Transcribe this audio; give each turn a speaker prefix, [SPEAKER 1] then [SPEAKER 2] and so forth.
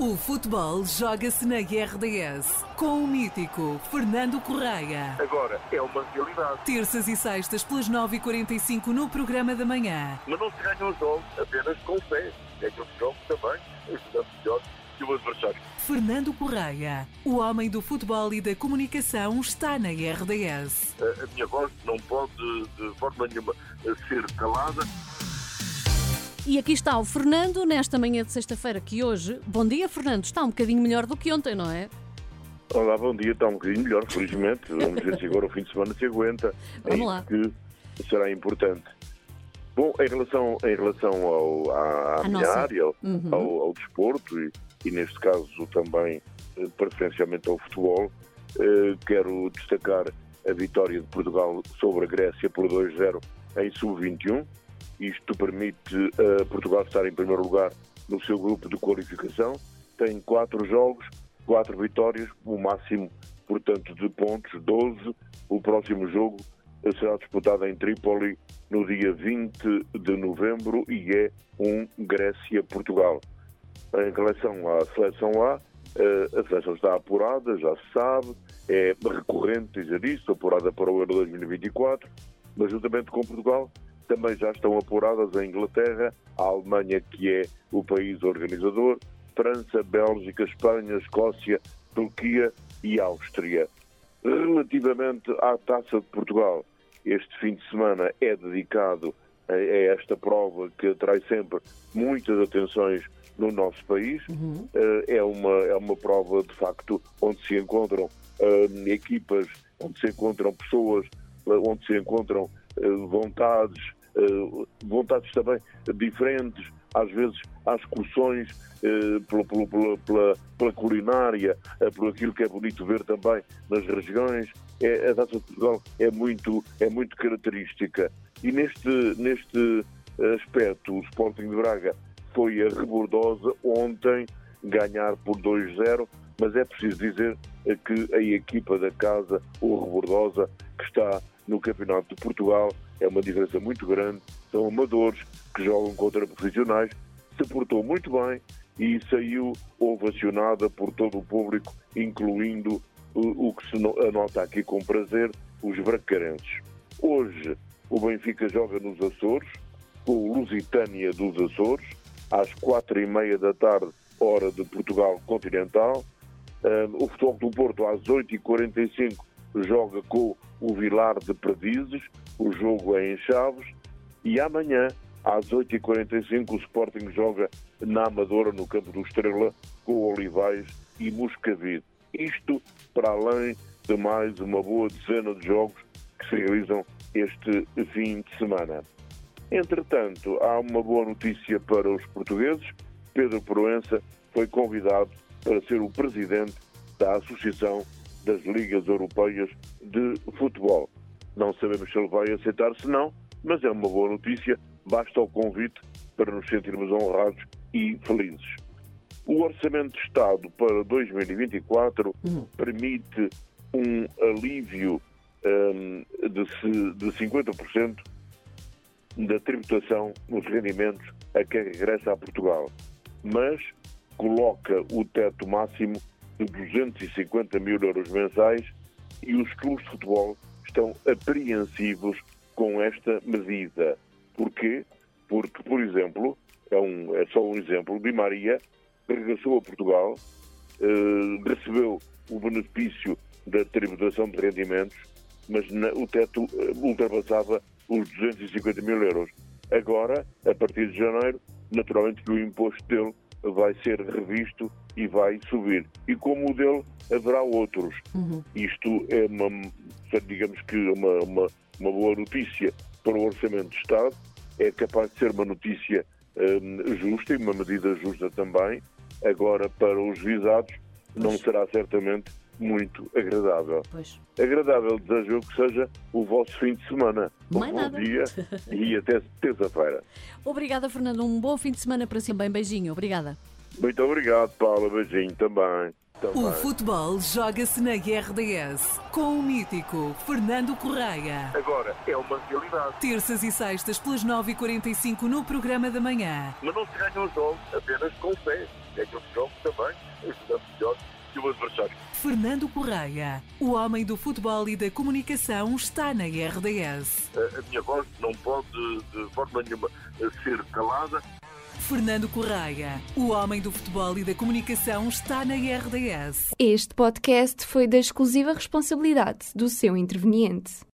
[SPEAKER 1] O futebol joga-se na RDS com o mítico Fernando Correia.
[SPEAKER 2] Agora é uma realidade.
[SPEAKER 1] Terças e sextas pelas 9h45 no programa da manhã.
[SPEAKER 2] Mas não se ganham os jogos apenas com fé. Ganham os jogos também, ajudando melhor que o adversário.
[SPEAKER 1] Fernando Correia, o homem do futebol e da comunicação, está na RDS.
[SPEAKER 2] A, a minha voz não pode de forma nenhuma ser calada.
[SPEAKER 3] E aqui está o Fernando nesta manhã de sexta-feira, que hoje, bom dia Fernando, está um bocadinho melhor do que ontem, não é?
[SPEAKER 2] Olá, bom dia. Está um bocadinho melhor, felizmente. Vamos ver se agora o fim de semana se aguenta.
[SPEAKER 3] Vamos
[SPEAKER 2] é
[SPEAKER 3] lá.
[SPEAKER 2] que será importante. Bom, em relação, em relação ao, à, à minha
[SPEAKER 3] nossa.
[SPEAKER 2] área, ao,
[SPEAKER 3] Uhum.
[SPEAKER 2] ao, ao desporto e, e, neste caso, também eh, preferencialmente ao futebol, eh, quero destacar a vitória de Portugal sobre a Grécia por 2-0 em sub-21. Isto permite a Portugal estar em primeiro lugar no seu grupo de qualificação. Tem quatro jogos, quatro vitórias, o máximo, portanto, de pontos, 12. O próximo jogo eh, será disputado em Trípoli no dia 20 de novembro e é um Grécia-Portugal. Em relação à seleção A, eh, a seleção está apurada, já se sabe, é recorrente dizer isso, apurada para o Euro 2024, mas juntamente com Portugal também já estão apuradas a Inglaterra, a Alemanha, que é o país organizador, França, Bélgica, Espanha, Escócia, Turquia e Áustria. Relativamente à Taça de Portugal, este fim de semana é dedicado a, esta prova que atrai sempre muitas atenções no nosso país. Eh, é, uma, é uma prova, de facto, onde se encontram eh, equipas, onde se encontram pessoas, eh, onde se encontram eh, vontades, vontades também diferentes, às vezes há excursões eh, pela, pela- pela- pela- culinária, eh, por aquilo que é bonito ver também nas regiões. É, a Taça de Portugal é muito, é muito característica. E neste, neste aspecto, o Sporting de Braga foi a rebordosa ontem ganhar por 2-0, mas é preciso dizer eh, que a equipa da casa, o Rebordosa, que está no Campeonato de Portugal, é uma diferença muito grande, são amadores que jogam contra profissionais, se portou muito bem e saiu ovacionada por todo o público, incluindo o, o que se no- anota aqui com prazer, os bracarenses. Hoje, o Benfica joga nos Açores, com o Lusitânia dos Açores, às quatro e meia da tarde, hora de Portugal continental. Um, o Futebol do Porto, às 8h45, joga com o Vilar de Perdizes, o jogo é em Chaves. E amanhã, às 8h45, o Sporting joga na Amadora, no campo do Estrela, com Olivais e Moscavide. Isto para além de mais uma boa dezena de jogos que se realizam este fim de semana. Entretanto, há uma boa notícia para os portugueses. Pedro Proença foi convidado para ser o presidente da Associação das Ligas Europeias de Futebol. Não sabemos se ele vai aceitar, se não, mas é uma boa notícia. Basta o convite para nos sentirmos honrados e felizes. O Orçamento de Estado para 2024 permite um alívio de, se- de 50% da tributação nos rendimentos a quem regressa a Portugal, mas coloca o teto máximo de 250 mil euros mensais e os clubes de futebol estão apreensivos com esta medida. Porquê? Porque, por exemplo, é, um, é só um exemplo, Di Maria regressou a Portugal, eh, recebeu o benefício da tributação de rendimentos, mas na- o teto eh, ultrapassava os 250 mil euros. Agora, a partir de janeiro, naturalmente que o imposto dele vai ser revisto e vai subir. E como o dele, haverá outros. Isto é uma, digamos que uma, uma, uma boa notícia para o Orçamento de Estado, é capaz de ser uma notícia hum, justa e uma medida justa também. Agora, para os visados, não será certamente muito agradável.
[SPEAKER 3] Pois.
[SPEAKER 2] Agradável, desejo eu que seja o vosso fim de semana.
[SPEAKER 3] Mais
[SPEAKER 2] um bom
[SPEAKER 3] nada.
[SPEAKER 2] dia e até terça-feira.
[SPEAKER 3] Obrigada, Fernando. Um bom fim de semana para si. Bem, beijinho. Obrigada.
[SPEAKER 2] Muito obrigado, Paula. Beijinho também. também.
[SPEAKER 1] O futebol joga-se na RDS com o mítico Fernando Correia.
[SPEAKER 2] Agora é uma realidade.
[SPEAKER 1] Terças e sextas pelas 9h45 no programa da manhã.
[SPEAKER 2] Mas não se ganham os jogos apenas com fé. ganham o jogo também, ajudando melhor que o adversário.
[SPEAKER 1] Fernando Correia, o homem do futebol e da comunicação, está na RDS.
[SPEAKER 2] A, a minha voz não pode, de forma nenhuma, ser calada.
[SPEAKER 1] Fernando Correia, o homem do futebol e da comunicação, está na RDS.
[SPEAKER 4] Este podcast foi da exclusiva responsabilidade do seu interveniente.